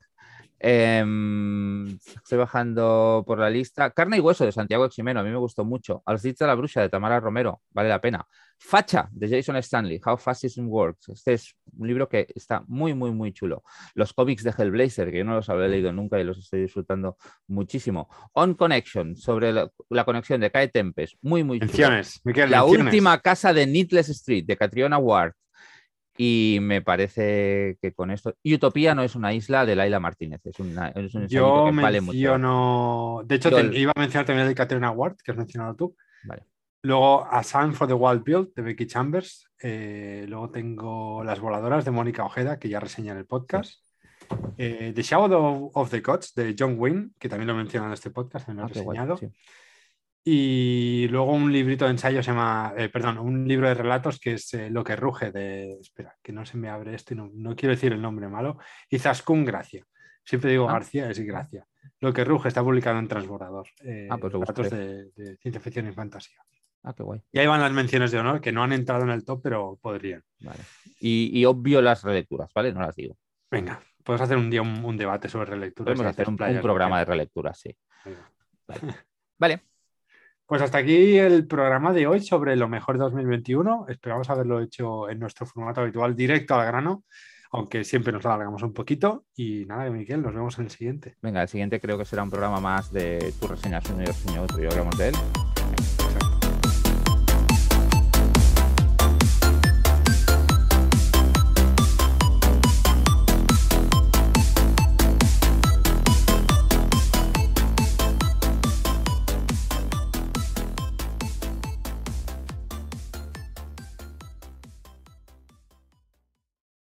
Em, estoy bajando por la lista. Carne y Hueso de Santiago Eximeno, a mí me gustó mucho. Al de la Bruja de Tamara Romero, vale la pena. Facha de Jason Stanley, How Fascism Works. Este es un libro que está muy, muy, muy chulo. Los cómics de Hellblazer, que yo no los había leído nunca y los estoy disfrutando muchísimo. On Connection, sobre la, conexión de Kai Tempest, muy, muy chulo. la última casa de Needless Street, de Catriona Ward. Y me parece que con esto. Utopía no es una isla de Laila Martínez, es, una, es un Yo que vale mucho. De hecho, iba a mencionar también el de Catriona Ward, que has mencionado tú. Vale. Luego A Sun for the Wild Build de Becky Chambers. Eh, luego tengo Las Voladoras de Mónica Ojeda, que ya reseña en el podcast. Eh, the Shadow of the Gods de John Wynne, que también lo menciona en este podcast, también lo he ah, reseñado. Y luego un librito de ensayo se llama, eh, perdón, un libro de relatos que es Lo que ruge de, espera, que no se me abre esto y no, quiero decir el nombre malo, y Zaskun Gracia. Siempre digo ah. García, es Gracia. Lo que ruge está publicado en Transbordador. ah, pues relatos de, de ciencia ficción y fantasía. Ah, qué guay. Y ahí van las menciones de honor que no han entrado en el top, pero podrían. Vale. Y, obvio las relecturas, ¿vale? No las digo. Venga, puedes hacer un día un, debate sobre relecturas. Podemos hacer un, programa de relecturas, sí. Vale. Pues hasta aquí el programa de hoy sobre lo mejor de 2021. Esperamos haberlo hecho en nuestro formato habitual, directo al grano, aunque siempre nos alargamos un poquito. Y nada, Miguel, nos vemos en el siguiente. Venga, el siguiente creo que será un programa más de tu reseña, señor, señor, y hablamos de él.